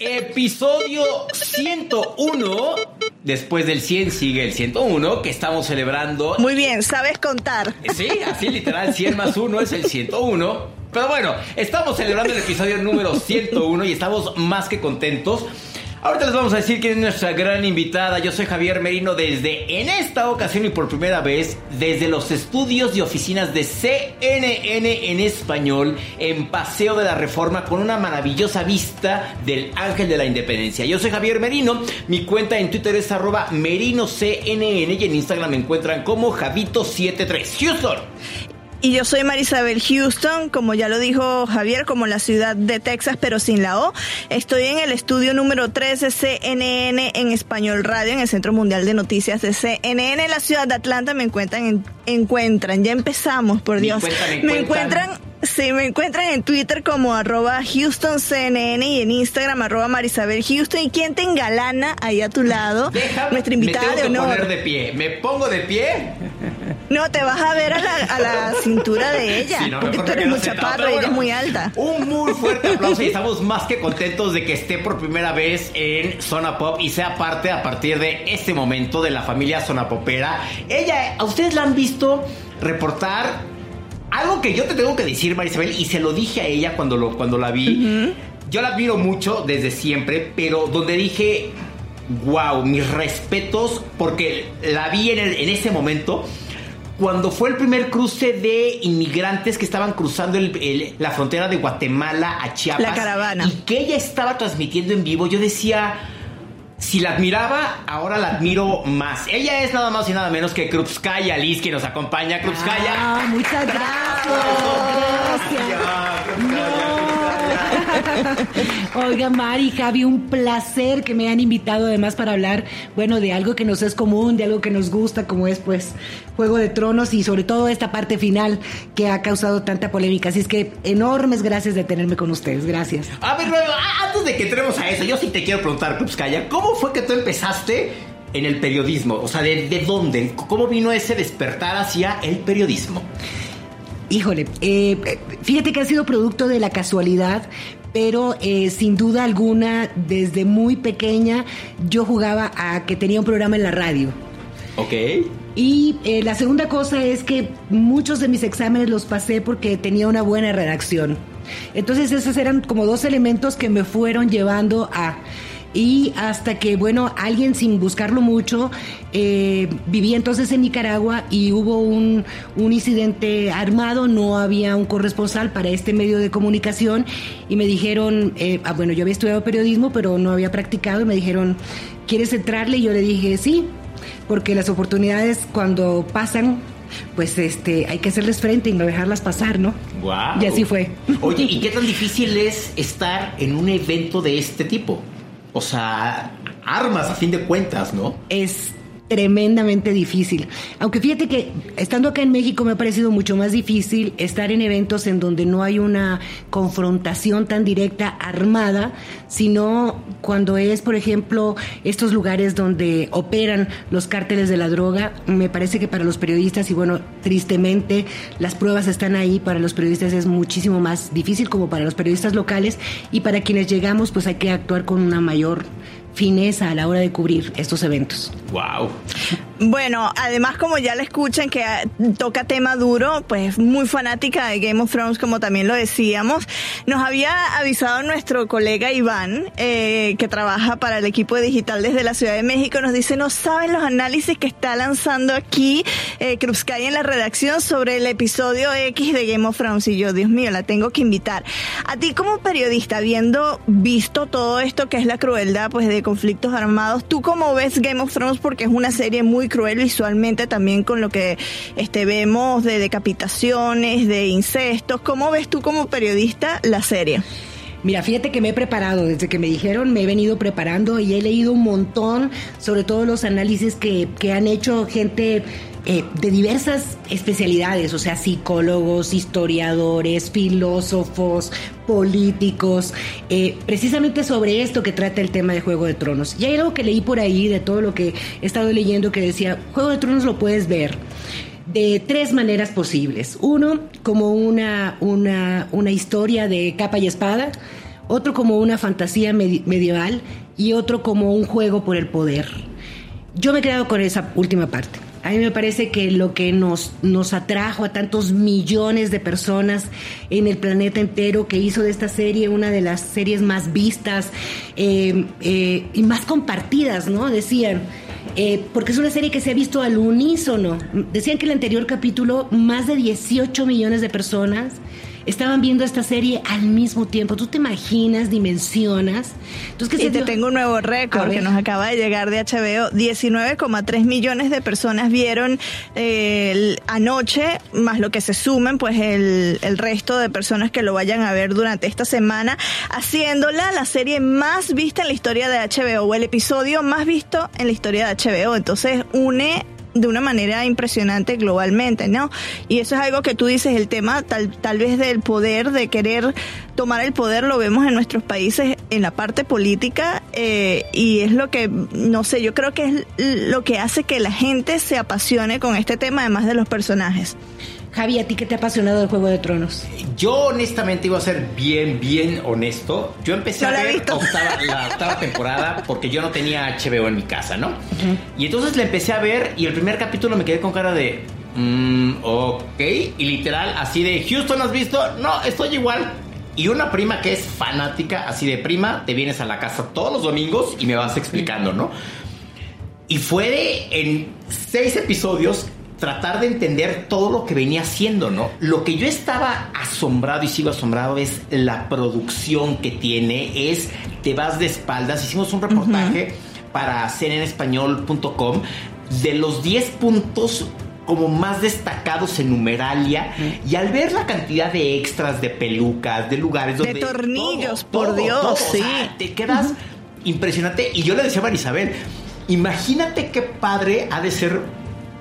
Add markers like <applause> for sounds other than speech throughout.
Episodio 101. Después del 100 sigue el 101 que estamos celebrando. Muy bien, sabes contar. Sí, así literal, 100 más 1 es el 101. Pero bueno, estamos celebrando el episodio número 101 y estamos más que contentos. Ahorita les vamos a decir quién es nuestra gran invitada. Yo soy Javier Merino desde, en esta ocasión y por primera vez, desde los estudios y oficinas de CNN en español, en Paseo de la Reforma, con una maravillosa vista del Ángel de la Independencia. Yo soy Javier Merino, mi cuenta en Twitter es arroba merinoCNN y en Instagram me encuentran como Javito73. Houston. Y yo soy Marisabel Houston, como ya lo dijo Javier, como la ciudad de Texas, pero sin la O. Estoy en el estudio número 13 CNN en Español Radio, en el Centro Mundial de Noticias de CNN en la ciudad de Atlanta. Me encuentran, encuentran, ya empezamos, por Dios. me encuentran Sí, me encuentran en Twitter como arroba HoustonCNN y en Instagram arroba Marisabel Houston. ¿Y quién te engalana ahí a tu lado? Nuestra invitada me tengo que poner de pie. ¿Me pongo de pie? No, te vas a ver a la, cintura de ella. porque tú eres muy chaparro y ella es muy alta. Un muy fuerte <laughs> aplauso y estamos más que contentos de que esté por primera vez en Zona Pop y sea parte a partir de este momento de la familia Zona Popera. Ella, ¿a ustedes la han visto reportar algo que yo te tengo que decir, Marisabel, y se lo dije a ella cuando, lo, cuando la vi. Yo la admiro mucho desde siempre, pero donde dije, wow, mis respetos, porque la vi en, en ese momento cuando fue el primer cruce de inmigrantes que estaban cruzando la frontera de Guatemala a Chiapas. La caravana. Y que ella estaba transmitiendo en vivo, yo decía si la admiraba, ahora la admiro más. Ella es nada más y nada menos que Krupskaya Liz, que nos acompaña. Krupskaya. Ah, muchas <laughs> gracias. gracias. <laughs> Oiga, Mari, Javi, un placer que me hayan invitado además para hablar, bueno, de algo que nos es común, de algo que nos gusta, como es pues Juego de Tronos y sobre todo esta parte final que ha causado tanta polémica. Así es que enormes gracias de tenerme con ustedes. Gracias. A ver, antes de que entremos a eso, yo sí te quiero preguntar, Krupskaya, ¿cómo fue que tú empezaste en el periodismo? O sea, ¿de, de dónde? ¿Cómo vino ese despertar hacia el periodismo? Híjole, eh, fíjate que ha sido producto de la casualidad, pero eh, sin duda alguna, desde muy pequeña, yo jugaba a que tenía un programa en la radio. Ok. Y eh, la segunda cosa es que muchos de mis exámenes los pasé porque tenía una buena redacción. Entonces esos eran como dos elementos que me fueron llevando a y hasta que, bueno, alguien sin buscarlo mucho, eh, vivía entonces en Nicaragua y hubo un, incidente armado, no había un corresponsal para este medio de comunicación y me dijeron, eh, ah, bueno, yo había estudiado periodismo, pero no había practicado y me dijeron, ¿quieres entrarle? Y yo le dije, sí, porque las oportunidades cuando pasan pues este hay que hacerles frente y no dejarlas pasar, ¿no? Wow. Y así fue. Oye, ¿y qué tan difícil es estar en un evento de este tipo? O sea, armas a fin de cuentas, ¿no? Es tremendamente difícil. Aunque fíjate que estando acá en México me ha parecido mucho más difícil estar en eventos en donde no hay una confrontación tan directa armada, sino cuando es, por ejemplo, estos lugares donde operan los cárteles de la droga. Me parece que para los periodistas, y bueno, tristemente las pruebas están ahí, para los periodistas es muchísimo más difícil como para los periodistas locales y para quienes llegamos pues hay que actuar con una mayor fineza a la hora de cubrir estos eventos. Wow. Bueno, además como ya le escuchan que ah, toca tema duro, pues muy fanática de Game of Thrones, como también lo decíamos, nos había avisado nuestro colega Iván, eh, que trabaja para el equipo digital desde la Ciudad de México, nos dice, no saben los análisis que está lanzando aquí eh, Cruzcay en la redacción sobre el episodio X de Game of Thrones. Y yo, Dios mío, la tengo que invitar. A ti como periodista, habiendo visto todo esto que es la crueldad pues de conflictos armados, ¿tú cómo ves Game of Thrones? Porque es una serie muy cruel visualmente también con lo que este, vemos de decapitaciones, de incestos. ¿Cómo ves tú como periodista la serie? Mira, fíjate que me he preparado, desde que me dijeron me he venido preparando y he leído un montón sobre todos los análisis que, que han hecho gente eh, de diversas especialidades, o sea, psicólogos, historiadores, filósofos, políticos, eh, precisamente sobre esto que trata el tema de Juego de Tronos. Y hay algo que leí por ahí de todo lo que he estado leyendo que decía, Juego de Tronos lo puedes ver de tres maneras posibles. Uno, como una, una, una historia de capa y espada, otro como una fantasía medieval y otro como un juego por el poder. Yo me he quedado con esa última parte. A mí me parece que lo que nos, nos atrajo a tantos millones de personas en el planeta entero, que hizo de esta serie una de las series más vistas eh, eh, y más compartidas, ¿no? Decían, eh, porque es una serie que se ha visto al unísono. Decían que el anterior capítulo, más de 18 millones de personas estaban viendo esta serie al mismo tiempo. ¿Tú te imaginas, dimensionas? Entonces, y te tengo un nuevo récord que nos acaba de llegar de HBO. 19,3 millones de personas vieron eh, anoche, más lo que se sumen, pues el, el resto de personas que lo vayan a ver durante esta semana, haciéndola la serie más vista en la historia de HBO o el episodio más visto en la historia de HBO. Entonces une de una manera impresionante globalmente, ¿no? Y eso es algo que tú dices, el tema tal, tal vez del poder, de querer tomar el poder, lo vemos en nuestros países en la parte política eh, y es lo que, no sé, yo creo que es lo que hace que la gente se apasione con este tema, además de los personajes. Javi, ¿a ti qué te ha apasionado el Juego de Tronos? Yo honestamente iba a ser bien, bien honesto. Yo empecé a ver la octava temporada porque yo no tenía HBO en mi casa, ¿no? Y entonces la empecé a ver y el primer capítulo me quedé con cara de... Mm, ok. Y literal, así de... Houston, ¿has visto? No, estoy igual. Y una prima que es fanática, así de prima, te vienes a la casa todos los domingos y me vas explicando, ¿no? Y fue de, en seis episodios tratar de entender todo lo que venía haciendo, ¿no? Lo que yo estaba asombrado y sigo asombrado es la producción que tiene, es te vas de espaldas. Hicimos un reportaje para para de los 10 puntos como más destacados en numeralia y al ver la cantidad de extras, de pelucas, de lugares donde... De tornillos, por Dios, sí. te quedas impresionante. Y yo le decía a Marisabel, imagínate qué padre ha de ser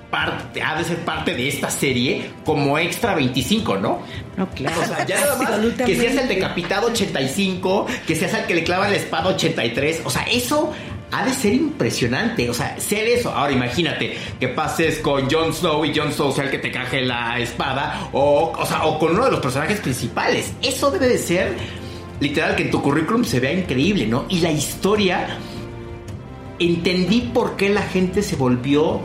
parte, ha de ser parte de esta serie como extra 25, ¿no? No, claro. O sea, ya nada más que seas el decapitado 85, que seas el que le clava la espada 83, o sea, eso ha de ser impresionante, o sea, ser eso. Ahora imagínate que pases con Jon Snow y Jon Snow sea el que te caje la espada, o, o, sea, o con uno de los personajes principales. Eso debe de ser, literal, que en tu currículum se vea increíble, ¿no? Y la historia, entendí por qué la gente se volvió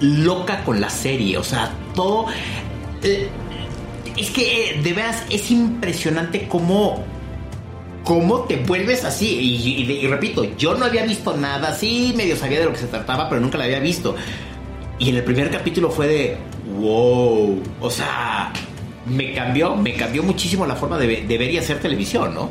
loca con la serie. O sea, todo. Eh, es que eh, de veras es impresionante cómo. cómo te vuelves así. Y, repito, yo no había visto nada. Sí, medio sabía de lo que se trataba, pero nunca la había visto. Y en el primer capítulo fue de. ¡Wow! O sea. Me cambió, me cambió muchísimo la forma de, ver y hacer televisión, ¿no?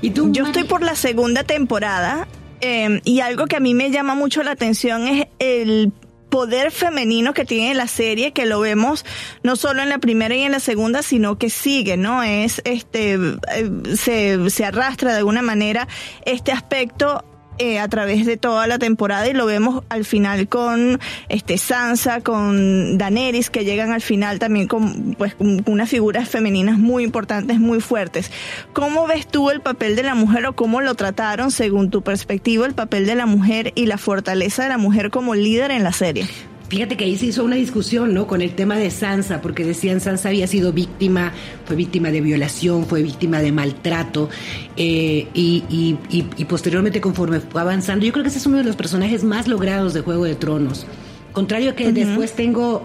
¿Y tú, Yo estoy por la segunda temporada eh, y algo que a mí me llama mucho la atención es el poder femenino que tiene la serie, que lo vemos no solo en la primera y en la segunda, sino que sigue, ¿no? Es, este, eh, se, se arrastra de alguna manera este aspecto eh, a través de toda la temporada y lo vemos al final con este Sansa, con Daenerys que llegan al final también con pues con unas figuras femeninas muy importantes, muy fuertes. ¿Cómo ves tú el papel de la mujer o cómo lo trataron según tu perspectiva el papel de la mujer y la fortaleza de la mujer como líder en la serie? Fíjate que ahí se hizo una discusión, ¿no? Con el tema de Sansa, porque decían Sansa había sido víctima, fue víctima de violación, fue víctima de maltrato, eh, y, y, posteriormente conforme fue avanzando, yo creo que ese es uno de los personajes más logrados de Juego de Tronos. Contrario a que después tengo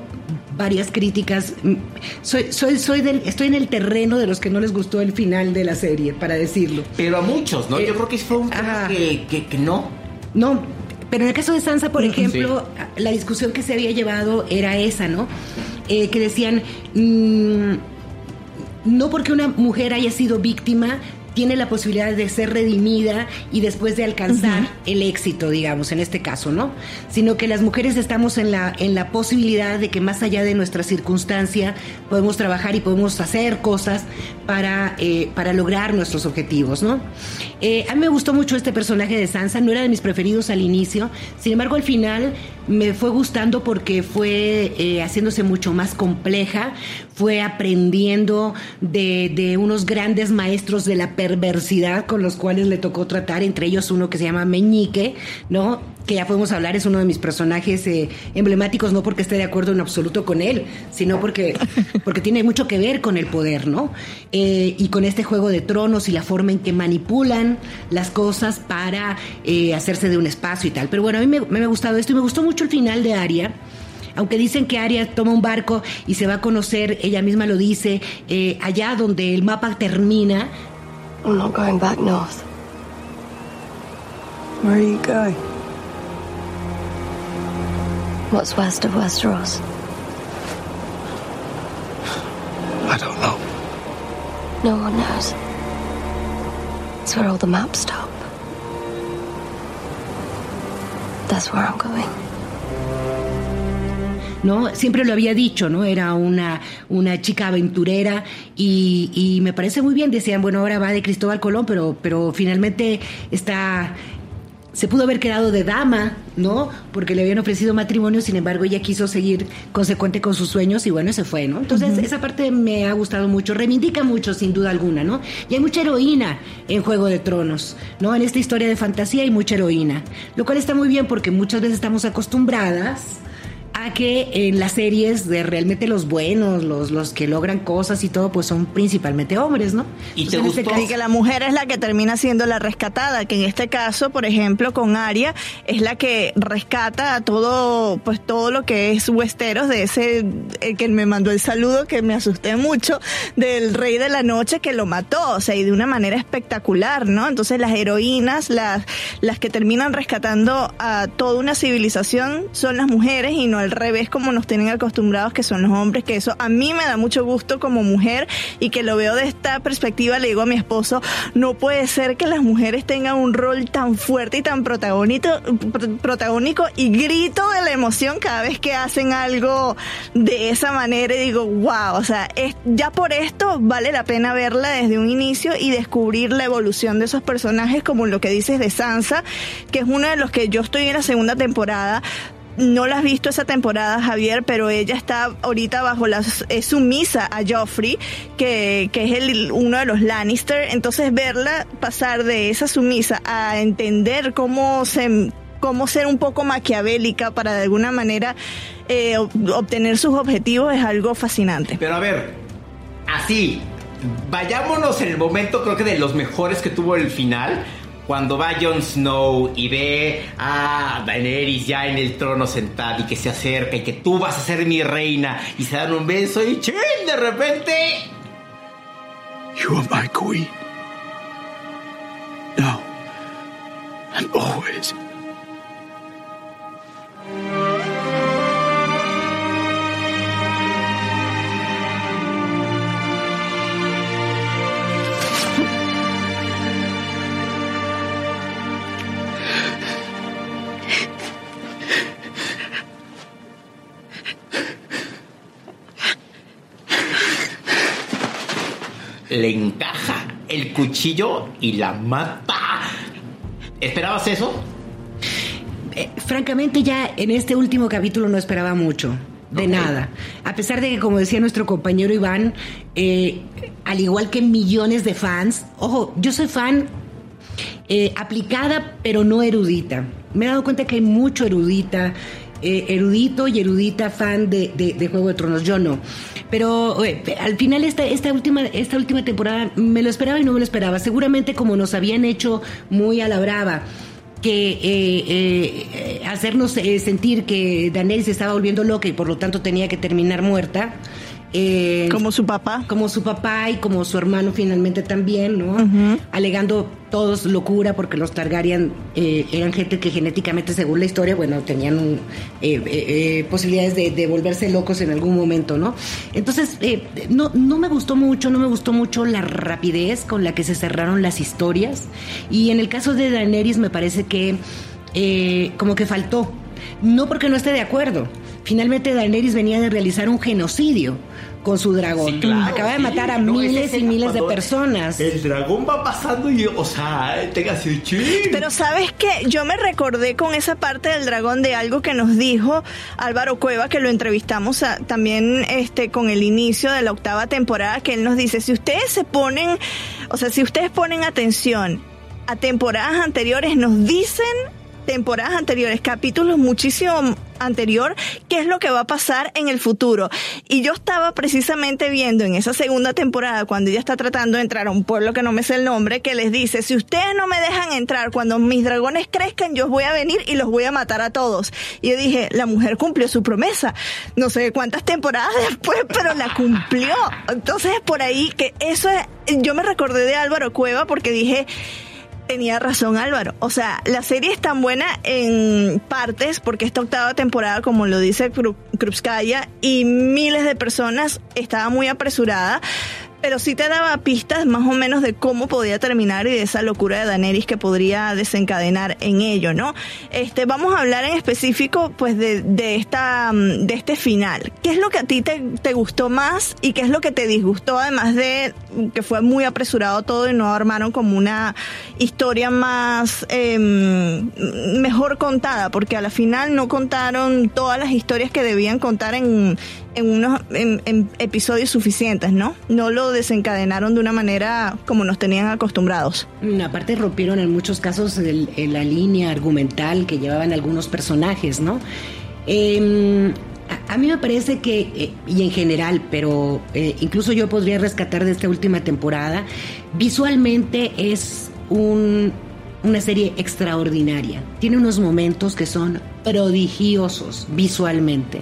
varias críticas, soy, soy, soy del, estoy en el terreno de los que no les gustó el final de la serie, para decirlo. Pero a muchos, ¿no? yo eh, creo que fue un tema que, que, que no. No, pero en el caso de Sansa, por ejemplo, la discusión que se había llevado era esa, ¿no? Eh, que decían, mm, no porque una mujer haya sido víctima, tiene la posibilidad de ser redimida y después de alcanzar el éxito, digamos, en este caso, ¿no? Sino que las mujeres estamos en la, en la posibilidad de que más allá de nuestra circunstancia podemos trabajar y podemos hacer cosas para, eh, para lograr nuestros objetivos, ¿no? Eh, a mí me gustó mucho este personaje de Sansa, no era de mis preferidos al inicio, sin embargo al final me fue gustando porque fue eh, haciéndose mucho más compleja, fue aprendiendo de, de, unos grandes maestros de la perversidad con los cuales le tocó tratar, entre ellos uno que se llama Meñique, ¿no? Que ya podemos hablar, es uno de mis personajes eh, emblemáticos, no porque esté de acuerdo en absoluto con él, sino porque, <laughs> porque tiene mucho que ver con el poder, ¿no? Eh, y con este juego de tronos y la forma en que manipulan las cosas para eh, hacerse de un espacio y tal. Pero bueno, a mí me, me ha gustado esto y me gustó mucho el final de Aria aunque dicen que Aria toma un barco y se va a conocer, ella misma lo dice, eh, allá donde el mapa termina. I'm not going back north. Where are you going? What's west of Westeros? I don't know. No one knows. It's where all the maps stop. That's where I'm going. ¿No? Siempre lo había dicho, ¿no? Era una, una chica aventurera y, y, me parece muy bien. Decían, bueno, ahora va de Cristóbal Colón, pero, pero finalmente está... Se pudo haber quedado de dama, ¿no? Porque le habían ofrecido matrimonio, sin embargo, ella quiso seguir consecuente con sus sueños y bueno, se fue, ¿no? Entonces, uh -huh. esa parte me ha gustado mucho, reivindica mucho, sin duda alguna, ¿no? Y hay mucha heroína en Juego de Tronos, ¿no? En esta historia de fantasía hay mucha heroína, lo cual está muy bien porque muchas veces estamos acostumbradas a que en las series de realmente los buenos, los, los que logran cosas y todo, pues son principalmente hombres, ¿no? ¿Y te Entonces, gustó? este, que la mujer es la que termina siendo la rescatada, que en este caso, por ejemplo, con Aria, es la que rescata a todo, pues todo lo que es Westeros, de ese el que me mandó el saludo, que me asusté mucho, del rey de la noche que lo mató, o sea, y de una manera espectacular, ¿no? Entonces las heroínas, las, las que terminan rescatando a toda una civilización son las mujeres y no revés como nos tienen acostumbrados que son los hombres, que eso a mí me da mucho gusto como mujer y que lo veo de esta perspectiva, le digo a mi esposo, no puede ser que las mujeres tengan un rol tan fuerte y tan protagónico, protagónico y grito de la emoción cada vez que hacen algo de esa manera y digo, wow, o sea, es, ya por esto vale la pena verla desde un inicio y descubrir la evolución de esos personajes como lo que dices de Sansa, que es uno de los que yo estoy en la segunda temporada, no la has visto esa temporada, Javier, pero ella está ahorita bajo la sumisa a Joffrey, que, que es el, uno de los Lannister. Entonces verla pasar de esa sumisa a entender cómo se cómo ser un poco maquiavélica para de alguna manera eh, obtener sus objetivos es algo fascinante. Pero a ver, así, vayámonos en el momento creo que de los mejores que tuvo el final cuando va Jon Snow y ve a Daenerys ya en el trono sentada y que se acerca y que tú vas a ser mi reina y se dan un beso y ¡chin! de repente You are my queen. Now and always. Le encaja el cuchillo y la mata. ¿Esperabas eso? Eh, francamente ya en este último capítulo no esperaba mucho. De okay. nada. A pesar de que, como decía nuestro compañero Iván, eh, al igual que millones de fans, ojo, yo soy fan eh, aplicada, pero no erudita. Me he dado cuenta que hay mucho erudita, eh, erudito y erudita fan de, de, Juego de Tronos. Yo no. Pero eh, al final esta, esta, última, esta última temporada me lo esperaba y no me lo esperaba. Seguramente como nos habían hecho muy a la brava que eh, eh, hacernos sentir que Daenerys se estaba volviendo loca y por lo tanto tenía que terminar muerta. Eh, Como su papá. como su papá y como su hermano finalmente también, ¿no? Alegando todos locura porque los Targaryen eh, eran gente que genéticamente, según la historia, bueno, tenían un, eh, posibilidades de, de volverse locos en algún momento, ¿no? Entonces, eh, no, no me gustó mucho, no me gustó mucho la rapidez con la que se cerraron las historias. Y en el caso de Daenerys me parece que como que faltó. No porque no esté de acuerdo. Finalmente Daenerys venía de realizar un genocidio con su dragón. Sí, claro, Acaba de sí, matar a no, miles y miles de personas. El dragón va pasando y, o sea, tenga así, ching. Pero sabes que yo me recordé con esa parte del dragón de algo que nos dijo Álvaro Cueva, que lo entrevistamos a- también este con el inicio de la octava temporada, que él nos dice, si ustedes se ponen, o sea, si ustedes ponen atención a temporadas anteriores, nos dicen temporadas anteriores, capítulos muchísimo anterior, qué es lo que va a pasar en el futuro. Y yo estaba precisamente viendo en esa segunda temporada, cuando ella está tratando de entrar a un pueblo que no me sé el nombre, que les dice, si ustedes no me dejan entrar, cuando mis dragones crezcan, yo voy a venir y los voy a matar a todos. Y yo dije, la mujer cumplió su promesa. No sé cuántas temporadas <laughs> después, pero la cumplió. Entonces, por ahí, que eso es, yo me recordé de Álvaro Cueva porque dije, Tenía razón Álvaro. O sea, la serie es tan buena en partes porque esta octava temporada, como lo dice Kru- Krupskaya, y miles de personas estaba muy apresurada. Pero sí te daba pistas más o menos de cómo podía terminar y de esa locura de Daenerys que podría desencadenar en ello, ¿no? Este, vamos a hablar en específico, pues, de, de esta, mm, de este final. ¿Qué es lo que a ti te, te gustó más y qué es lo que te disgustó, además de que fue muy apresurado todo y no armaron como una historia más em, mejor contada, porque a la final no contaron todas las historias que debían contar en, en unos en, episodios suficientes, ¿no? No lo desencadenaron de una manera como nos tenían acostumbrados. Aparte rompieron en muchos casos el- la línea argumental que llevaban algunos personajes, ¿no? A, a mí me parece que, eh, y en general, pero eh, incluso yo podría rescatar de esta última temporada, visualmente es un- una serie extraordinaria. Tiene unos momentos que son prodigiosos visualmente.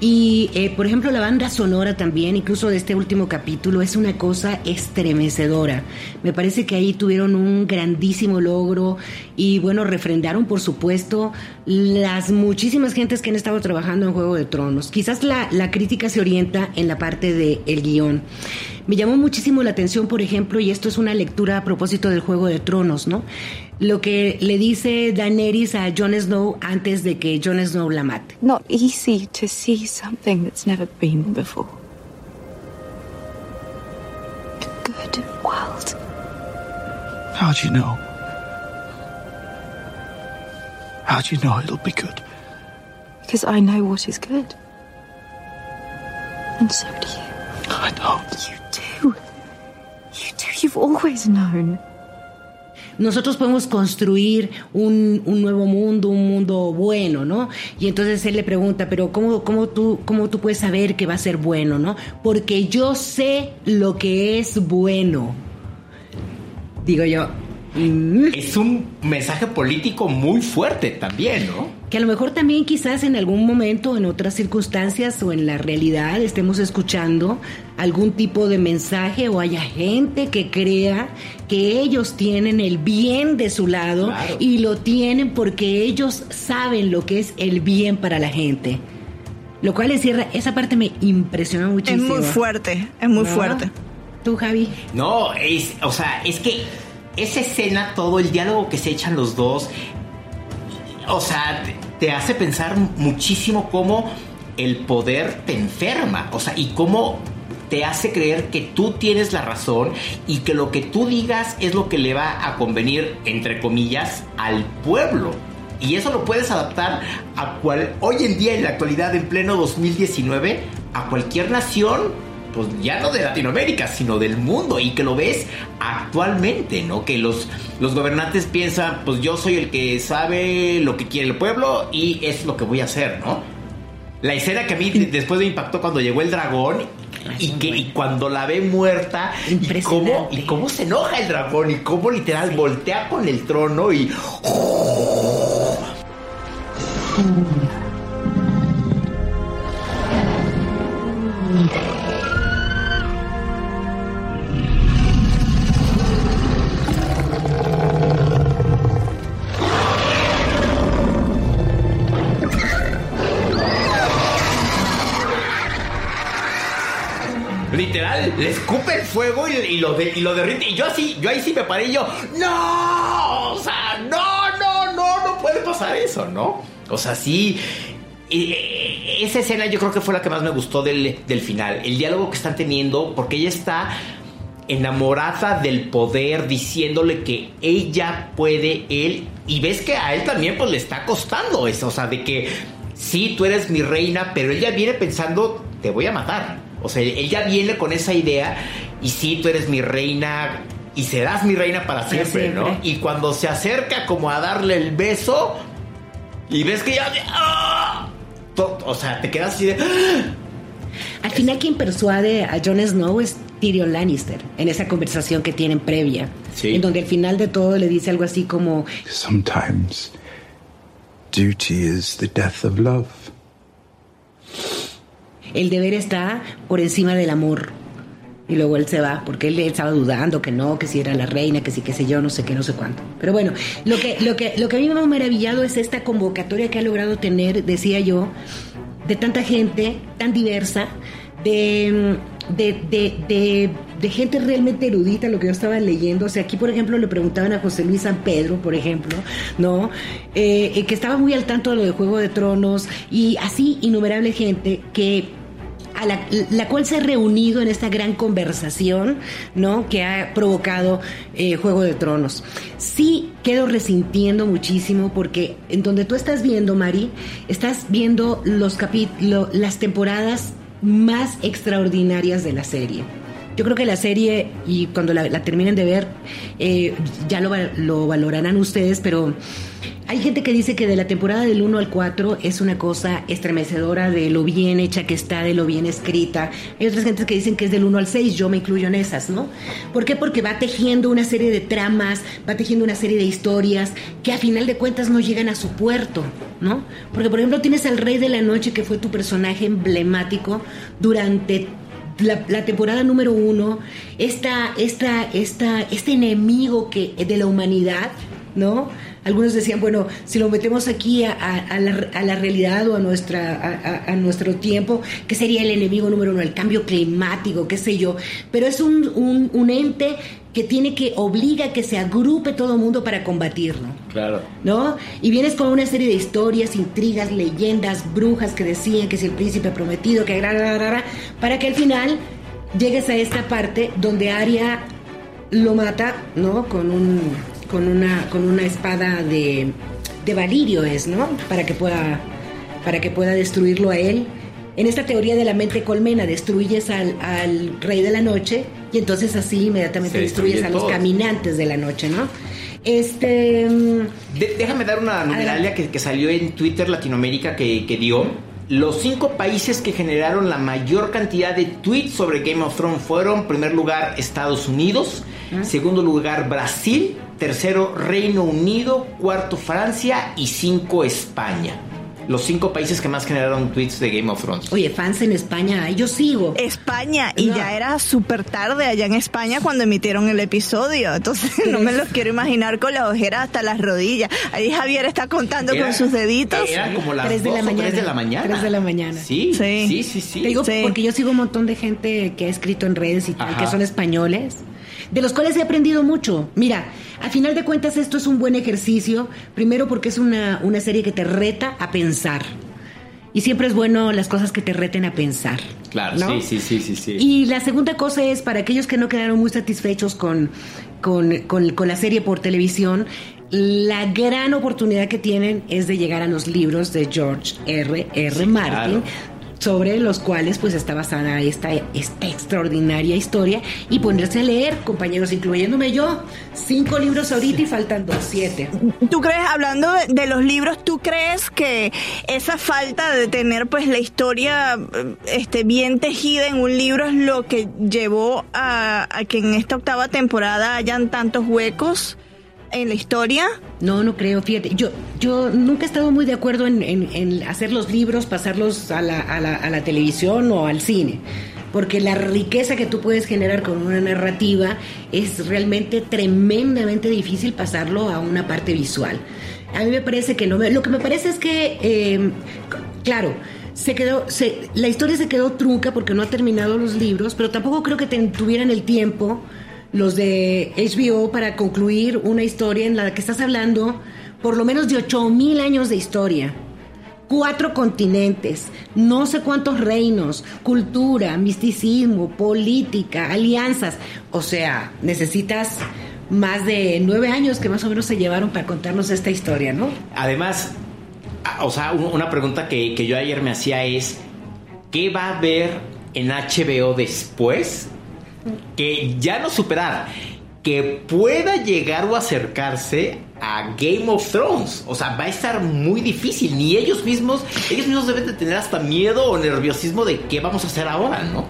Y, eh, por ejemplo, la banda sonora también, incluso de este último capítulo, es una cosa estremecedora. Me parece que ahí tuvieron un grandísimo logro y, bueno, refrendaron, por supuesto, las muchísimas gentes que han estado trabajando en Juego de Tronos. Quizás la, la crítica se orienta en la parte del el guion. Me llamó muchísimo la atención, por ejemplo, y esto es una lectura a propósito del Juego de Tronos, ¿no? Lo que le dice Daenerys a Jon Snow antes de que Jon Snow la mate. Not easy to see something that's never been before. The good world. How'd you know? How'd you know it'll be good? Because I know what is good. And so do you. I don't. You do. Do. You've always known. nosotros podemos construir un, un nuevo mundo, un mundo bueno, ¿no? Y entonces él le pregunta, pero ¿cómo, cómo, tú, ¿cómo tú puedes saber que va a ser bueno, ¿no? Porque yo sé lo que es bueno. Digo yo, mm, Es un mensaje político muy fuerte también, ¿no? Que a lo mejor también quizás en algún momento, en otras circunstancias o en la realidad estemos escuchando algún tipo de mensaje o haya gente que crea que ellos tienen el bien de su lado Claro. y lo tienen porque ellos saben lo que es el bien para la gente. Lo cual encierra, esa parte me impresionó Es muchísimo. muy fuerte, es muy ¿No? fuerte. ¿Tú, Javi? No, es, o sea, es que esa escena, todo el diálogo que se echan los dos, o sea, te, hace pensar muchísimo cómo el poder te enferma, o sea, y cómo te hace creer que tú tienes la razón y que lo que tú digas es lo que le va a convenir, entre comillas, al pueblo. Y eso lo puedes adaptar a cual, hoy en día, en la actualidad, en pleno 2019, a cualquier nación pues ya no de Latinoamérica, sino del mundo y que lo ves actualmente, ¿no? Que los, los gobernantes piensan, pues yo soy el que sabe lo que quiere el pueblo y es lo que voy a hacer, ¿no? La escena que a mí de- después me impactó cuando llegó el dragón y, que, y cuando la ve muerta y cómo, y cómo se enoja el dragón y cómo literal voltea con el trono y... <laughs> le escupe el fuego y, lo, y lo derrite. Y yo así, yo ahí sí me paré y yo, ¡No! O sea, no, no, no, no puede pasar eso, ¿no? O sea, sí. eh, esa escena yo creo que fue la que más me gustó del, del final. El diálogo que están teniendo, porque ella está enamorada del poder, diciéndole que ella puede, él, y ves que a él también pues le está costando eso, o sea, de que sí, tú eres mi reina, pero ella viene pensando, te voy a matar. O sea, él ya viene con esa idea, y sí, tú eres mi reina, y serás mi reina para siempre, ¿no? siempre. Y cuando se acerca como a darle el beso, y ves que ya... ¡ah! To- O sea, te quedas así de... ¡ah! Al final quien persuade a Jon Snow es Tyrion Lannister en esa conversación que tienen previa, Sí. en donde al final de todo le dice algo así como Sometimes duty is the death of love. El deber está por encima del amor. Y luego él se va, porque él estaba dudando que no, que si era la reina, que sí, que sé yo, no sé qué, no sé cuánto. Pero bueno, lo que, lo que, lo que a mí me ha maravillado es esta convocatoria que ha logrado tener, decía yo, de tanta gente tan diversa, de, de, de, de, gente realmente erudita, lo que yo estaba leyendo. O sea, aquí, por ejemplo, le preguntaban a José Luis San Pedro, por ejemplo, ¿no? Eh, eh, que estaba muy al tanto de lo de Juego de Tronos y así innumerable gente que a la, la cual se ha reunido en esta gran conversación, ¿no? Que ha provocado eh, Juego de Tronos. Sí quedo resintiendo muchísimo porque en donde tú estás viendo, Mari, estás viendo los capítulos, las temporadas más extraordinarias de la serie. Yo creo que la serie, y cuando la, terminen de ver, eh, ya lo valorarán ustedes, pero hay gente que dice que de la temporada del 1 al 4 es una cosa estremecedora de lo bien hecha que está, de lo bien escrita. Hay otras gentes que dicen que es del 1 al 6, yo me incluyo en esas, ¿no? ¿Por qué? Porque va tejiendo una serie de tramas, va tejiendo una serie de historias que a final de cuentas no llegan a su puerto, ¿no? Porque, por ejemplo, tienes al Rey de la Noche, que fue tu personaje emblemático durante la, la temporada número uno, esta, esta, esta, este enemigo que, de la humanidad, ¿no? Algunos decían, bueno, si lo metemos aquí a, a- a la, a la realidad o a, nuestra, a, nuestro tiempo, ¿qué sería el enemigo número uno? El cambio climático, qué sé yo. Pero es un, un, un ente que tiene que, obliga a que se agrupe todo el mundo para combatirlo. Claro. ¿no? Y vienes con una serie de historias, intrigas, leyendas, brujas que decían que es el príncipe prometido, que ra, ra, ra, ra, para que al final llegues a esta parte donde Arya lo mata, ¿no? Con un con una con una espada de de Valirio es, ¿no? Para que pueda para que pueda destruirlo a él. En esta teoría de la mente colmena destruyes al, al rey de la noche y entonces así inmediatamente destruyes destruye a los todo. caminantes de la noche, ¿no? Este De- déjame dar una numeralia que, que salió en Twitter Latinoamérica que, que dio. Los cinco países que generaron la mayor cantidad de tweets sobre Game of Thrones fueron, en primer lugar, Estados Unidos, segundo lugar, Brasil, tercero, Reino Unido, cuarto, Francia y cinco, España. Los cinco países que más generaron tweets de Game of Thrones. Oye, fans en España, ay, yo sigo. España y No. ya era súper tarde allá en España cuando emitieron el episodio, entonces <laughs> no me los quiero imaginar con la ojera hasta las rodillas. Ahí Javier está contando Era- con sus deditos. Eran como las Tres de la mañana. tres de la mañana. Tres de la mañana. Sí, sí, Sí. sí, sí. Te digo Sí. porque yo sigo un montón de gente que ha escrito en redes y tal, Ajá. que son españoles, de los cuales he aprendido mucho. Mira, a final de cuentas esto es un buen ejercicio, primero porque es una, una serie que te reta a pensar. Y siempre es bueno las cosas que te reten a pensar. Claro, ¿no? sí, sí, sí, sí, sí. Y la segunda cosa es, para aquellos que no quedaron muy satisfechos con, con, con- con la serie por televisión, la gran oportunidad que tienen es de llegar a los libros de George R. R. Sí, Martin. claro. Sobre los cuales pues está basada esta, esta extraordinaria historia y ponerse a leer, compañeros, incluyéndome yo, cinco libros ahorita y faltan dos, siete. ¿Tú crees, hablando de, de los libros, tú crees que esa falta de tener pues la historia este, bien tejida en un libro es lo que llevó a, a que en esta octava temporada hayan tantos huecos en la historia? No, no creo, fíjate. Yo, yo nunca he estado muy de acuerdo en, hacer los libros, pasarlos a la, a, la, a la televisión o al cine. Porque la riqueza que tú puedes generar con una narrativa es realmente tremendamente difícil pasarlo a una parte visual. A mí me parece que no. me- lo que me parece es que, c- claro, se quedó, la historia se quedó trunca porque no ha terminado los libros, pero tampoco creo que ten- tuvieran el tiempo los de HBO para concluir una historia en la que estás hablando por lo menos de 8000 años de historia. Cuatro continentes, no sé cuántos reinos, cultura, misticismo, política, alianzas. O sea, necesitas más de nueve años que más o menos se llevaron para contarnos esta historia, ¿no? Además, o sea, un- una pregunta que, que yo ayer me hacía es, ¿qué va a haber en HBO después que ya no superara? Que pueda llegar o acercarse a Game of Thrones. O sea, va a estar muy difícil. Ni ellos mismos, ellos mismos deben de tener hasta miedo o nerviosismo de qué vamos a hacer ahora, ¿no?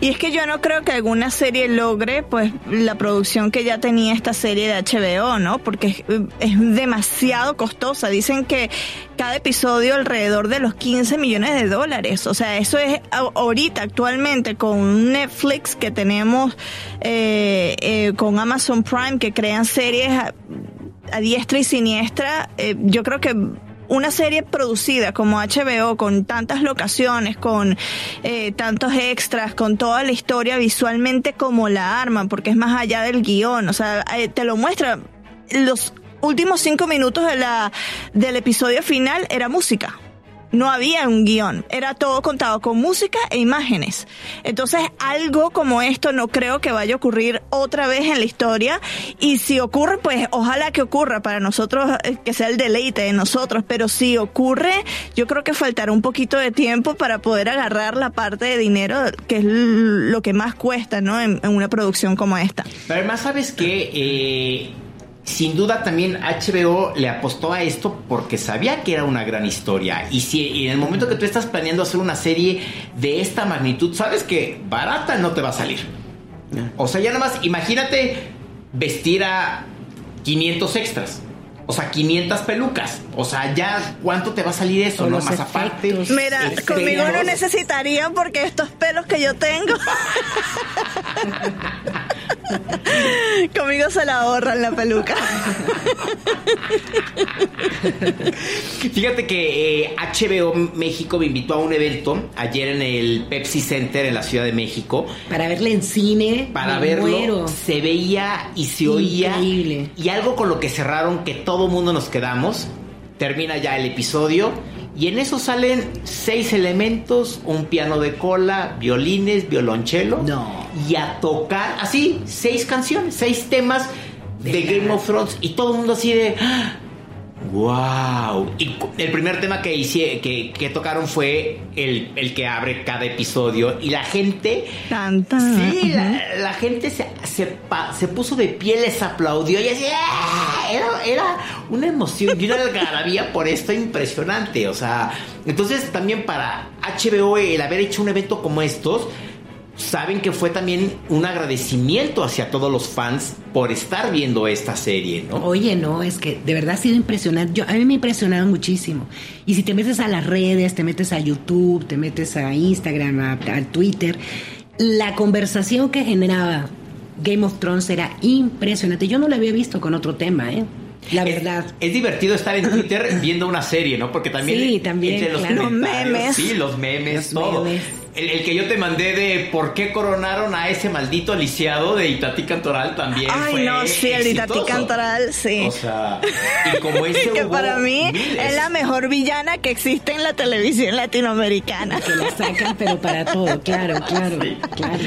Y es que yo no creo que alguna serie logre pues la producción que ya tenía esta serie de HBO, ¿no? Porque es, demasiado costosa. Dicen que cada episodio alrededor de los 15 millones de dólares. O sea, eso es ahorita actualmente con Netflix que tenemos, eh, eh, con Amazon Prime que crean series a, a diestra y siniestra. eh, yo creo que una serie producida como HBO, con tantas locaciones, con eh, tantos extras, con toda la historia visualmente como la arma, porque es más allá del guion, o sea, eh, te lo muestra. Los últimos cinco minutos de la, del episodio final era música. No había un guion, era todo contado con música e imágenes. Entonces, algo como esto no creo que vaya a ocurrir otra vez en la historia. Y si ocurre, pues ojalá que ocurra para nosotros, eh, que sea el deleite de nosotros. Pero si ocurre, yo creo que faltará un poquito de tiempo para poder agarrar la parte de dinero, que es lo que más cuesta, ¿no? En, una producción como esta. Pero además, ¿sabes qué? Eh, sin duda también HBO le apostó a esto porque sabía que era una gran historia. Y si y en el momento que tú estás planeando hacer una serie de esta magnitud, sabes que barata no te va a salir. O sea, ya nada más, imagínate vestir a 500 extras. O sea, 500 pelucas. O sea, ya cuánto te va a salir eso, ¿no? los Más aparte. efectos. Mira, conmigo no necesitarían porque estos pelos que yo tengo. <laughs> <laughs> conmigo se la ahorran la peluca. Fíjate que eh, HBO México me invitó a un evento ayer en el Pepsi Center en la Ciudad de México. Para verla en cine, Para me verlo, muero. se veía y se oía. Increíble. Y algo con lo que cerraron que todo mundo nos quedamos. Termina ya el episodio. Y en eso salen seis elementos: un piano de cola, violines, violonchelo. No. Y a tocar, así, seis canciones, seis temas de, De Game of Thrones. Y todo el mundo así de. ¡Wow! Y el primer tema que, hice, que, que tocaron fue el, el que abre cada episodio. Y la gente. Tan, tan. Sí, la, la gente se, se, pa- se puso de pie, les aplaudió y así. ¡ah! Era, era una emoción y una algarabía por esto impresionante. O sea, entonces también para HBO el haber hecho un evento como estos. Saben que fue también un agradecimiento hacia todos los fans por estar viendo esta serie, ¿no? Oye, no, es que de verdad ha sido impresionante. Yo, a mí me impresionaron muchísimo. Y si te metes a las redes, te metes a YouTube, te metes a Instagram, a, a Twitter, la conversación que generaba Game of Thrones era impresionante. Yo no la había visto con otro tema, ¿eh? La verdad. Es, divertido estar en Twitter viendo una serie, ¿no? Porque también. Sí, también, Entre los, claro. Memes. Sí, los memes, Los todo. memes. El, el que yo te mandé de por qué coronaron a ese maldito lisiado de Itatí Cantoral también. Ay, fue no, sí, el de Itatí exitoso. Cantoral, sí. O sea, y como <laughs> ese que hubo para mí miles. es la mejor villana que existe en la televisión latinoamericana. Que la sacan, pero para todo, claro, claro, Sí. claro.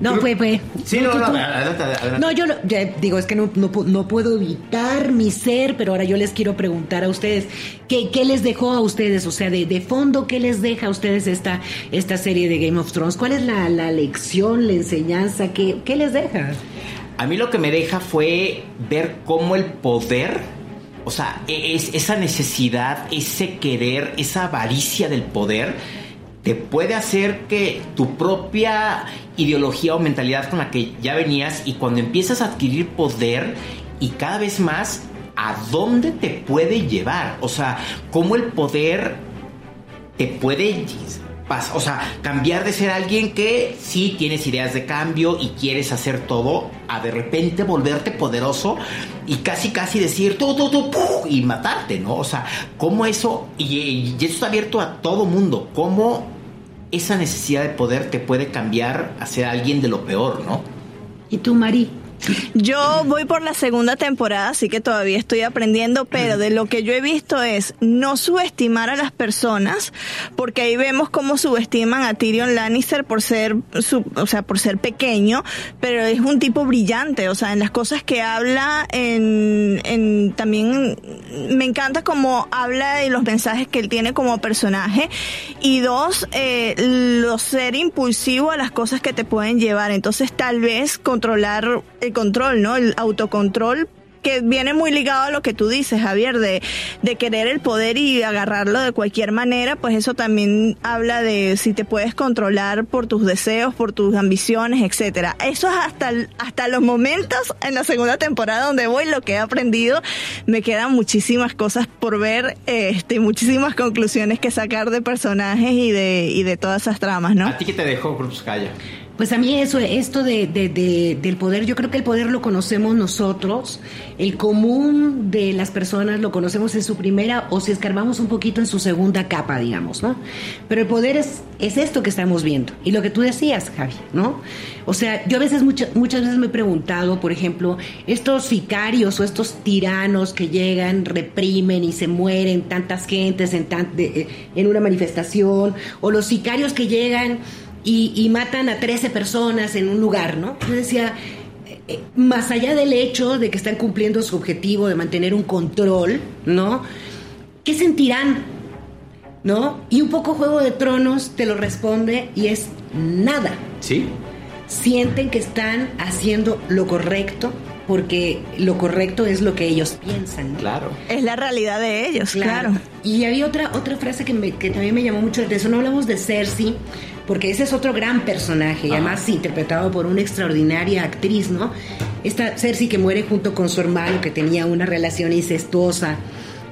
No, pues, pues. Sí, no, tú- no, tú- adelante, adelante. No, yo lo- digo, es que no, no, no puedo evitar mi ser, pero ahora yo les quiero preguntar a ustedes, ¿qué, qué les dejó a ustedes? O sea, de, de fondo, ¿qué les deja a ustedes esta, esta serie de Game of Thrones? ¿Cuál es la, la lección, la enseñanza? ¿Qué, ¿Qué les deja? A mí lo que me deja fue ver cómo el poder, o sea, e- es, esa necesidad, ese querer, esa avaricia del poder, te puede hacer que tu propia ideología o mentalidad con la que ya venías y cuando empiezas a adquirir poder y cada vez más, ¿a dónde te puede llevar? O sea, cómo el poder te puede o sea, cambiar de ser alguien que sí tienes ideas de cambio y quieres hacer todo, a de repente volverte poderoso y casi casi decir tú, tú, tú, y matarte, ¿no? O sea, cómo eso, y, y eso está abierto a todo mundo, cómo esa necesidad de poder te puede cambiar a ser alguien de lo peor, ¿no? ¿Y tú, Mari? Yo voy por la segunda temporada, así que todavía estoy aprendiendo, pero de lo que yo he visto es no subestimar a las personas, porque ahí vemos cómo subestiman a Tyrion Lannister por ser, su, o sea, por ser pequeño, pero es un tipo brillante, o sea, en las cosas que habla, en, en también me encanta cómo habla y los mensajes que él tiene como personaje, y dos, eh, lo ser impulsivo a las cosas que te pueden llevar, entonces tal vez controlar el control, ¿no? El autocontrol que viene muy ligado a lo que tú dices, Javier, de, de querer el poder y agarrarlo de cualquier manera, pues eso también habla de si te puedes controlar por tus deseos, por tus ambiciones, etcétera. Eso es hasta, hasta los momentos en la segunda temporada donde voy, lo que he aprendido, me quedan muchísimas cosas por ver, este, muchísimas conclusiones que sacar de personajes y de, y de todas esas tramas, ¿no? ¿A ti qué te dejó Calla? Pues a mí eso, esto de, de, de, del poder, yo creo que el poder lo conocemos nosotros, el común de las personas lo conocemos en su primera o si escarbamos un poquito en su segunda capa, digamos, ¿no? Pero el poder es, es esto que estamos viendo y lo que tú decías, Javi, ¿no? O sea, yo a veces, muchas, muchas veces me he preguntado, por ejemplo, estos sicarios o estos tiranos que llegan, reprimen y se mueren tantas gentes en, de, en una manifestación, o los sicarios que llegan y, y, matan a 13 personas en un lugar, ¿no? Yo decía, eh, más allá del hecho de que están cumpliendo su objetivo de mantener un control, ¿no? ¿Qué sentirán? ¿No? Y un poco Juego de Tronos te lo responde y es nada. Sí. Sienten que están haciendo lo correcto, porque lo correcto es lo que ellos piensan. ¿no? Claro. Es la realidad de ellos, claro. claro. Y había otra, otra frase que, me, que, también me llamó mucho la atención. No hablamos de Cersei, porque ese es otro gran personaje, y además interpretado por una extraordinaria actriz, ¿no? Esta Cersei que muere junto con su hermano, que tenía una relación incestuosa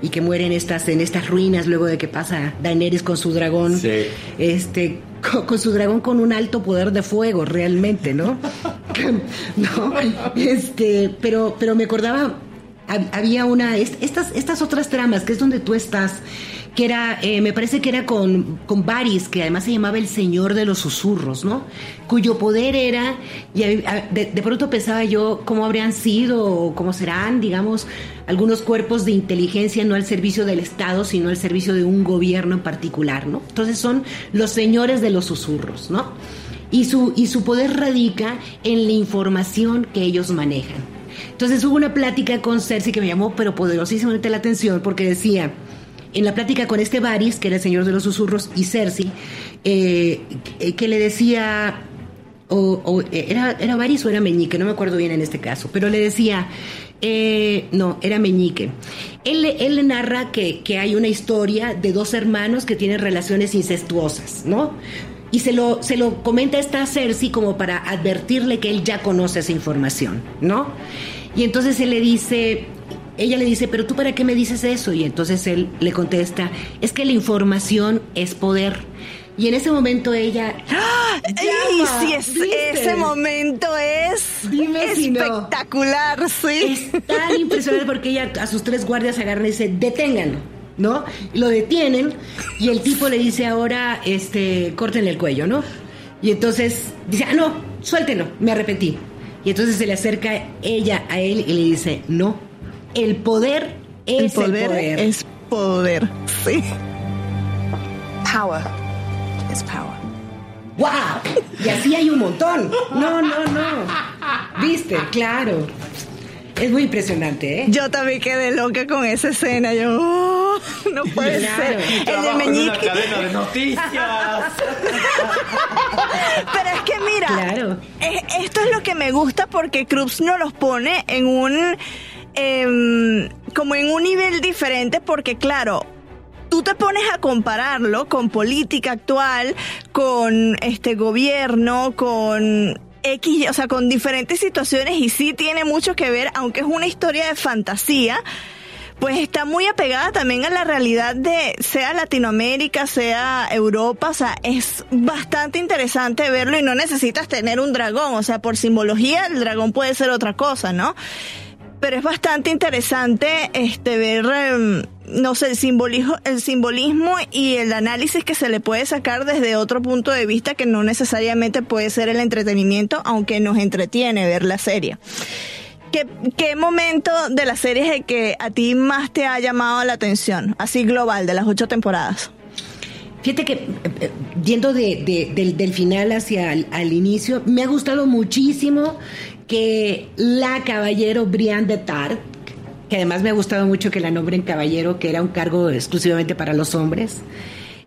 y que muere en estas, en estas ruinas luego de que pasa Daenerys con su dragón. Sí. Este, con, con, su dragón con un alto poder de fuego, realmente, ¿no? <laughs> no, este, pero, pero me acordaba, había una, estas, estas otras tramas, que es donde tú estás, que era, eh, me parece que era con, con Varys, que además se llamaba el Señor de los Susurros, ¿no? Cuyo poder era, y de, de pronto pensaba yo cómo habrían sido, o cómo serán, digamos, algunos cuerpos de inteligencia no al servicio del Estado, sino al servicio de un gobierno en particular, ¿no? Entonces son los señores de los susurros, ¿no? Y su, y su poder radica en la información que ellos manejan. Entonces hubo una plática con Cersei que me llamó pero poderosísimamente la atención porque decía, en la plática con este Varys, que era el señor de los susurros, y Cersei, eh, que le decía, o, era, era Varys o era Meñique, no me acuerdo bien en este caso, pero le decía, eh, no, era Meñique. Él, él le narra que, que, hay una historia de dos hermanos que tienen relaciones incestuosas, ¿no? Y se lo, se lo comenta esta Cersei como para advertirle que él ya conoce esa información, ¿no? Y entonces él le dice, ella le dice, pero tú para qué me dices eso? Y entonces él le contesta, es que la información es poder. Y en ese momento ella. ¡Ah! Llama, sí, es, ese momento es Dime espectacular, si no. sí. Es tan impresionante porque ella a sus tres guardias agarra y dice, deténganlo, ¿no? Lo detienen y el tipo le dice ahora, este, corten el cuello, ¿no? Y entonces dice, ah, no, suéltenlo, me arrepentí. Y entonces se le acerca ella a él y le dice, no, el poder es el poder. El poder. Es poder, sí. Power is power. ¡Wow! Y así hay un montón. No, no, no. ¿Viste? Claro. Es muy impresionante, ¿eh? Yo también quedé loca con esa escena. Yo, oh, no puede Claro. ser. El de en una Meñique. cadena de noticias. Pero es que mira, Claro. es- esto es lo que me gusta porque Cruz no los pone en un em, como en un nivel diferente porque claro, tú te pones a compararlo con política actual, con este gobierno, con X, o sea, con diferentes situaciones y sí tiene mucho que ver, aunque es una historia de fantasía, pues está muy apegada también a la realidad de sea Latinoamérica, sea Europa, o sea, es bastante interesante verlo y no necesitas tener un dragón, o sea, por simbología el dragón puede ser otra cosa, ¿no? Pero es bastante interesante este ver em, no sé, el simbolismo, el simbolismo y el análisis que se le puede sacar desde otro punto de vista que no necesariamente puede ser el entretenimiento, aunque nos entretiene ver la serie. ¿Qué, qué momento de la serie es el que a ti más te ha llamado la atención, así global, de las ocho temporadas? Fíjate que, eh, yendo de, de- del, del final hacia el al inicio, me ha gustado muchísimo que la caballero Brian de Tart, que además me ha gustado mucho que la nombren caballero, que era un cargo exclusivamente para los hombres,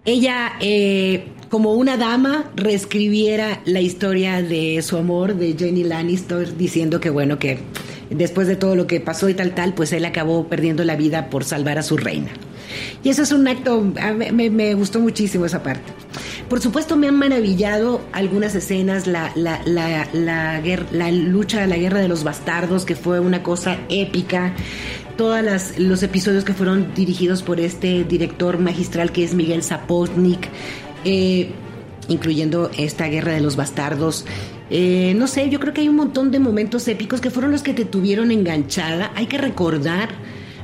ella, eh, como una dama, reescribiera la historia de su amor de Jenny Lannister, diciendo que, bueno, que después de todo lo que pasó y tal, tal, pues él acabó perdiendo la vida por salvar a su reina. Y eso es un acto, me, gustó muchísimo esa parte. Por supuesto me han maravillado algunas escenas, la, la, la, la, la lucha, la guerra de los bastardos, que fue una cosa épica. Todos los episodios que fueron dirigidos por este director magistral que es Miguel Zapotnik, eh, incluyendo esta guerra de los bastardos. Eh, no sé, yo creo que hay un montón de momentos épicos que fueron los que te tuvieron enganchada. Hay que recordar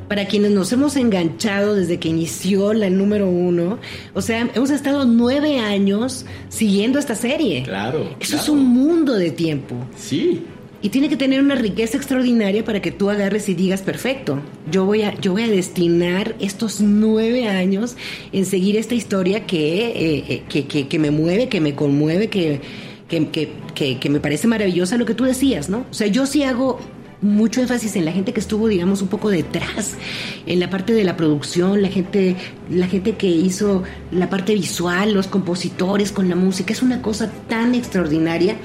para quienes nos hemos enganchado desde que inició la número uno, o sea, hemos estado nueve años siguiendo esta serie. Claro, Eso es un mundo de tiempo. Sí. Y tiene que tener una riqueza extraordinaria para que tú agarres y digas, perfecto, yo voy a, yo voy a destinar estos nueve años en seguir esta historia que, eh, eh, que, que- que me mueve, que me conmueve, que, que, que- que- que me parece maravillosa lo que tú decías, ¿no? O sea, yo sí hago mucho énfasis en la gente que estuvo, digamos, un poco detrás, en la parte de la producción, la gente, la gente que hizo la parte visual, los compositores con la música, es una cosa tan extraordinaria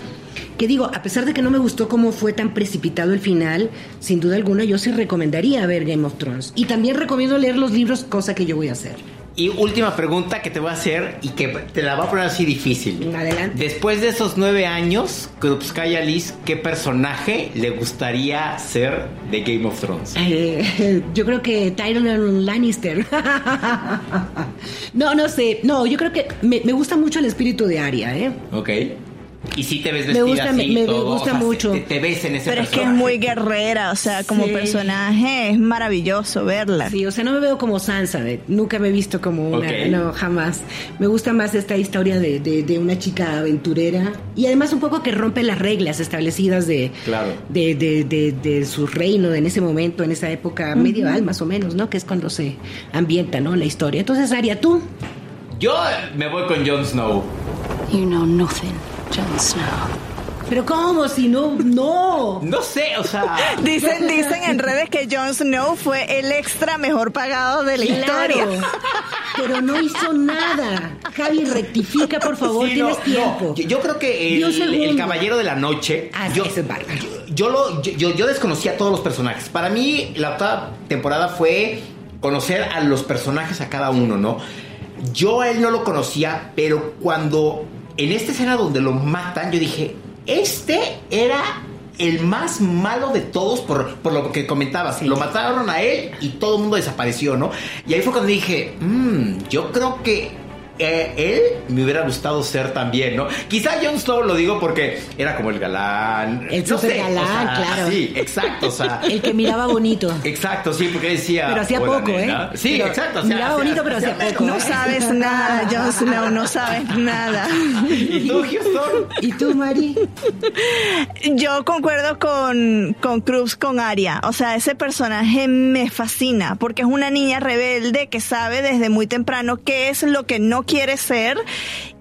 que digo, a pesar de que no me gustó cómo fue tan precipitado el final, sin duda alguna yo sí recomendaría ver Game of Thrones. Y también recomiendo leer los libros, cosa que yo voy a hacer. Y última pregunta que te voy a hacer y que te la voy a poner así difícil. Adelante. Después de esos nueve años, Krupskaya Liz, ¿qué personaje le gustaría ser de Game of Thrones? Eh, yo creo que Tyrion Lannister. <laughs> no, no sé. No, yo creo que me, me gusta mucho el espíritu de Arya, ¿eh? Ok. Y si te ves Me vestida gusta, así, me- me todo, gusta o sea, mucho. Te, te ves en ese Pero es que es personaje. muy guerrera, o sea, como Sí. personaje es maravilloso verla. Sí, o sea, no me veo como Sansa, ¿eh? nunca me he visto como una, Ok. no, jamás. Me gusta más esta historia de, de- de una chica aventurera y además un poco que rompe las reglas establecidas de, Claro. de, de, de- de su reino en ese momento, en esa época medieval más o menos, ¿no? Que es cuando se ambienta, ¿no? La historia. Entonces, Aria, tú. Yo me voy con Jon Snow. You know nothing, Jon Snow. Pero ¿cómo? Si no, no. No sé, o sea. <laughs> Dicen, dicen en redes que Jon Snow fue el extra mejor pagado de la Claro, historia. pero no hizo nada. Javi, rectifica, por favor, Sí, no, tienes tiempo. no. Yo, yo creo que el, el Caballero de la Noche. Ah, yo, ese es bárbaro. yo, yo lo, yo, yo- yo desconocía a todos los personajes. Para mí, la octava temporada fue conocer a los personajes a cada uno, ¿no? Yo a él no lo conocía, pero cuando en esta escena donde lo matan, yo dije, este era el más malo de todos por, por lo que comentabas. Lo mataron a él y todo el mundo desapareció, ¿no? Y ahí fue cuando dije, "Mm, yo creo que eh, él me hubiera gustado ser también, ¿no? Quizá Jon Snow lo digo porque era como el galán. El no sé, o sea, claro. Sí, exacto, o sea. <laughs> El que miraba bonito. Exacto, sí, porque decía. Pero hacía "Hola, poco, nena". ¿eh? Sí, Pero exacto. o sea, miraba bonito, pero hacía poco. No sabes nada, Jon Snow, no sabes nada. <laughs> ¿Y tú, Houston? ¿Y tú, Mari? Yo concuerdo con, con Cruz, con Aria. O sea, ese personaje me fascina porque es una niña rebelde que sabe desde muy temprano qué es lo que no quiere ser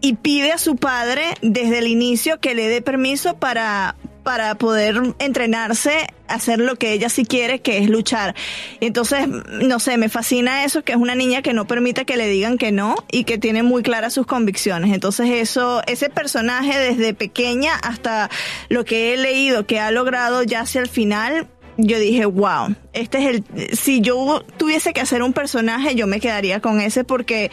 y pide a su padre desde el inicio que le dé permiso para para poder entrenarse hacer lo que ella sí quiere, que es luchar. Entonces, no sé, me fascina eso, que es una niña que no permite que le digan que no y que tiene muy claras sus convicciones. Entonces, eso, ese personaje desde pequeña hasta lo que he leído, que ha logrado ya hacia el final, yo dije, wow, este es el, si yo tuviese que hacer un personaje, yo me quedaría con ese porque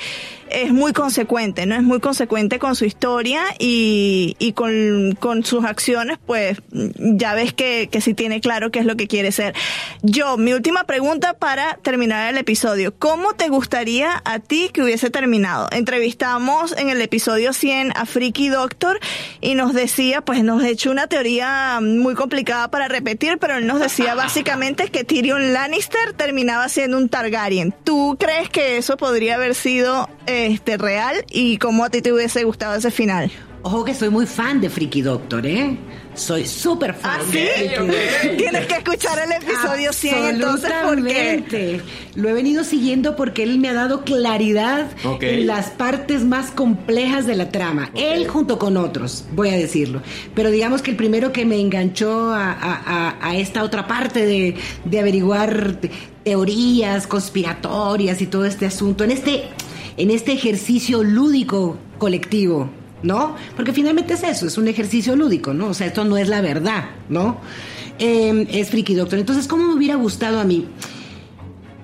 es muy consecuente, ¿no? Es muy consecuente con su historia y, y con, con sus acciones, pues ya ves que, que sí tiene claro qué es lo que quiere ser. Yo, mi última pregunta para terminar el episodio. ¿Cómo te gustaría a ti que hubiese terminado? Entrevistamos en el episodio 100 a Freaky Doctor y nos decía, pues nos echó una teoría muy complicada para repetir, pero él nos decía básicamente que Tyrion Lannister terminaba siendo un Targaryen. ¿Tú crees que eso podría haber sido este real y cómo a ti te hubiese gustado ese final? Ojo que soy muy fan de Freaky Doctor, ¿eh? Soy súper fan. ¿Ah, sí? Tienes que escuchar el episodio 100 entonces porque... Lo he venido siguiendo porque él me ha dado claridad en las partes más complejas de la trama. Él junto con otros, voy a decirlo. Pero digamos que el primero que me enganchó a, a- a- a esta otra parte de, de averiguar te- teorías conspiratorias y todo este asunto, en este, en este ejercicio lúdico colectivo. ¿No? Porque finalmente es eso, es un ejercicio lúdico, ¿no? O sea, esto no es la verdad, ¿no? Eh, es Freaky Doctor. Entonces, ¿cómo me hubiera gustado a mí?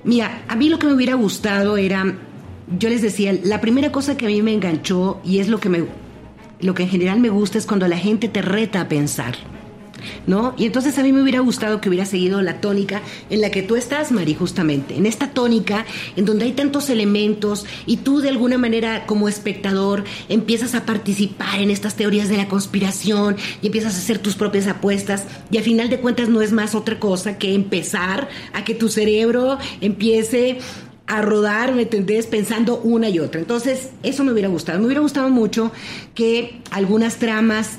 Mira, a mí lo que me hubiera gustado era, yo les decía, la primera cosa que a mí me enganchó y es lo que me, lo que en general me gusta es cuando la gente te reta a pensar, ¿no? Y entonces a mí me hubiera gustado que hubiera seguido la tónica en la que tú estás, Mari, justamente, en esta tónica en donde hay tantos elementos y tú de alguna manera como espectador empiezas a participar en estas teorías de la conspiración y empiezas a hacer tus propias apuestas y al final de cuentas no es más otra cosa que empezar a que tu cerebro empiece a rodar, ¿me entendés? Pensando una y otra. Entonces, eso me hubiera gustado. Me hubiera gustado mucho que algunas tramas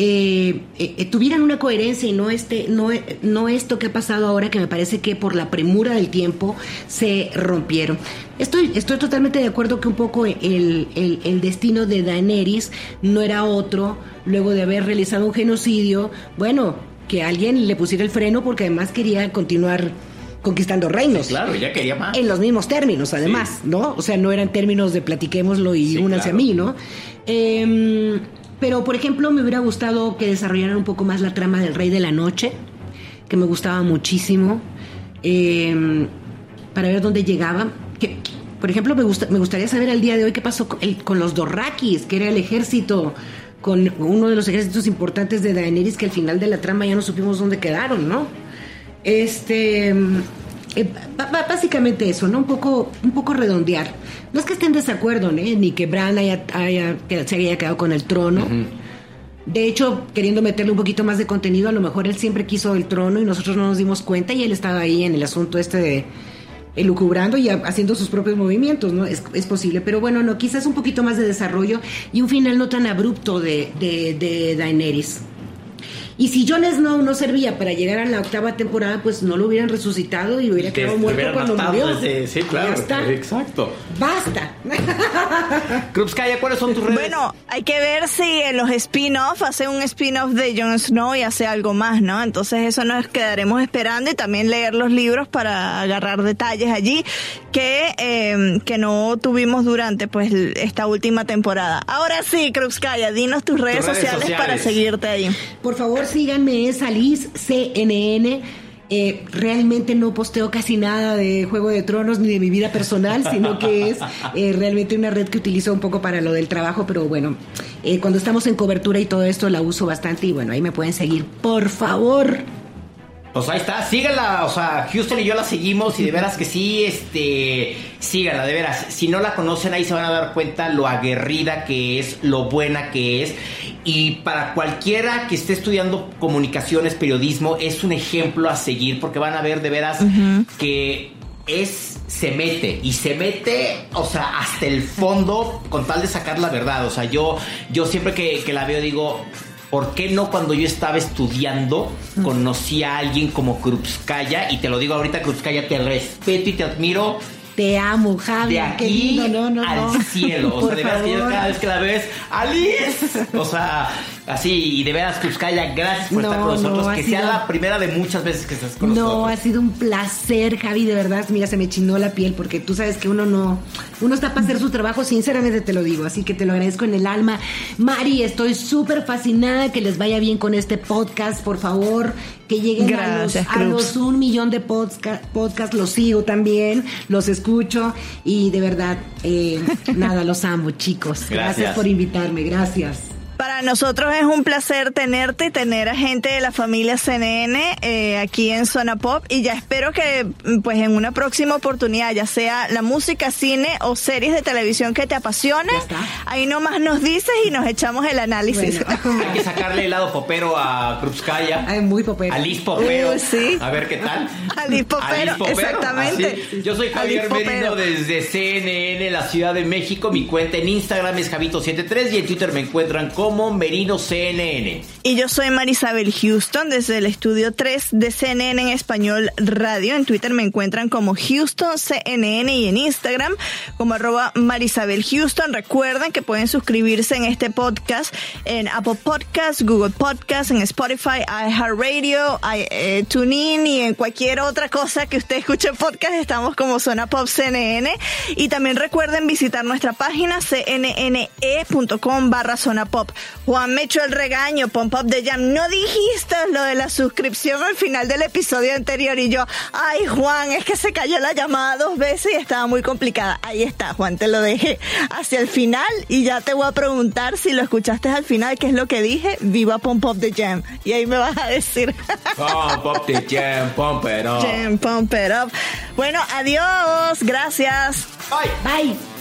eh, eh, eh, tuvieran una coherencia y no este no, eh, no esto que ha pasado ahora que me parece que por la premura del tiempo se rompieron estoy estoy totalmente de acuerdo que un poco el, el- el destino de Daenerys no era otro luego de haber realizado un genocidio bueno que alguien le pusiera el freno porque además quería continuar conquistando reinos Claro, ella quería más. en los mismos términos, además, ¿no? O sea, no eran términos de platiquémoslo y Sí, únanse claro. a mí, ¿no? Em, pero, por ejemplo, me hubiera gustado que desarrollaran un poco más la trama del Rey de la Noche, que me gustaba muchísimo, em, para ver dónde llegaba. Que, por ejemplo, me, gusta, me gustaría saber al día de hoy qué pasó con, el- con los Dorrakis, que era el ejército, con uno de los ejércitos importantes de Daenerys, que al final de la trama ya no supimos dónde quedaron, ¿no? Este. Eh, básicamente eso, ¿no? Un poco, un poco redondear. No es que esté en desacuerdo, ¿eh? ni que Bran haya, se haya quedado con el trono. De hecho, queriendo meterle un poquito más de contenido, a lo mejor él siempre quiso el trono y nosotros no nos dimos cuenta y él estaba ahí en el asunto este de elucubrando y ha- haciendo sus propios movimientos, ¿no? Es, es posible. Pero bueno, no, quizás un poquito más de desarrollo y un final no tan abrupto de, de, de Daenerys. Y si Jon Snow no servía para llegar a la octava temporada, pues no lo hubieran resucitado y hubiera Que quedado muerto cuando matado murió. sí, claro. Ya está. Exacto. Basta. <laughs> Krupskaya, ¿cuáles son tus redes? Bueno, hay que ver si en los spin-off hace un spin-off de Jon Snow y hace algo más, ¿no? Entonces eso nos quedaremos esperando y también leer los libros para agarrar detalles allí que, eh, que no tuvimos durante pues esta última temporada. Ahora sí, Krupskaya, dinos tus redes, redes sociales, sociales. para seguirte ahí. Por favor, síganme, es Alice CNN. Eh, realmente no posteo casi nada de Juego de Tronos ni de mi vida personal, <laughs> sino que es eh, realmente una red que utilizo un poco para lo del trabajo, pero bueno, eh, cuando estamos en cobertura y todo esto la uso bastante y bueno, ahí me pueden seguir, por favor. Pues ahí está, síganla, o sea, Houston y yo la seguimos y de veras que sí, este, síganla, de veras. Si no la conocen, ahí se van a dar cuenta lo aguerrida que es, lo buena que es. Y para cualquiera que esté estudiando comunicaciones, periodismo, es un ejemplo a seguir porque van a ver de veras que es, se mete y se mete, o sea, hasta el fondo con tal de sacar la verdad. O sea, yo, yo siempre que, que la veo digo, ¿Por qué no cuando yo estaba estudiando conocí a alguien como Krupskaya? Y te lo digo ahorita, Krupskaya, te respeto y te admiro Te amo, Javi. de aquí. No, no, al no. cielo. O sea, de verdad que yo favor. cada vez que la ves, ¡Alice! O sea, Así, y de veras, Cruzcaya, gracias por No, estar con nosotros. no, que sea sido- la primera de muchas veces que estás con No, nosotros. ha sido un placer, Javi, de verdad. Mira, se me chinó la piel porque tú sabes que uno no, uno está para hacer su trabajo, sinceramente te lo digo, así que te lo agradezco en el alma. Mari, estoy súper fascinada, que les vaya bien con este podcast, por favor, que lleguen Gracias, a, los, a Cruz. los un millón de podcast, podcast, los sigo también, los escucho y de verdad, eh, <laughs> nada, los amo, chicos. Gracias. gracias por invitarme, gracias. Para nosotros es un placer tenerte y tener a gente de la familia CNN eh, aquí en Zona Pop y ya espero que mm, pues en una próxima oportunidad, ya sea la música, cine o series de televisión que te apasione, ahí nomás nos dices y nos echamos el análisis. Bueno. <laughs> Hay que sacarle el lado popero a Cruzcaya. Ay, muy popero. A Liz Popero. Uy, sí. A ver qué tal. A Liz Popero, exactamente. así. Yo soy Javier. Merino desde CNN, la Ciudad de México. Mi cuenta en Instagram es Javito73 y en Twitter me encuentran como CNN. Y yo soy Marisabel Houston desde el estudio 3 de CNN en español radio. En Twitter me encuentran como Houston CNN y en Instagram como arroba Marisabel Houston. Recuerden que pueden suscribirse en este podcast en Apple Podcasts, Google Podcasts, en Spotify, iHeartRadio, i- eh, TuneIn y en cualquier otra cosa que usted escuche podcast. Estamos como Zona Pop CNN. Y también recuerden visitar nuestra página cnne.com barra Zona Pop. Juan me echó el regaño, Pom Pop de Jam. No dijiste lo de la suscripción al final del episodio anterior y yo, ay Juan, es que se cayó la llamada dos veces y estaba muy complicada. Ahí está, Juan, te lo dejé hacia el final y ya te voy a preguntar si lo escuchaste al final, qué es lo que dije. Viva Pom Pop de Jam. Y ahí me vas a decir. Pump up the jam, pump it up. Jam, pump it up. Bueno, adiós. Gracias. Bye. Bye.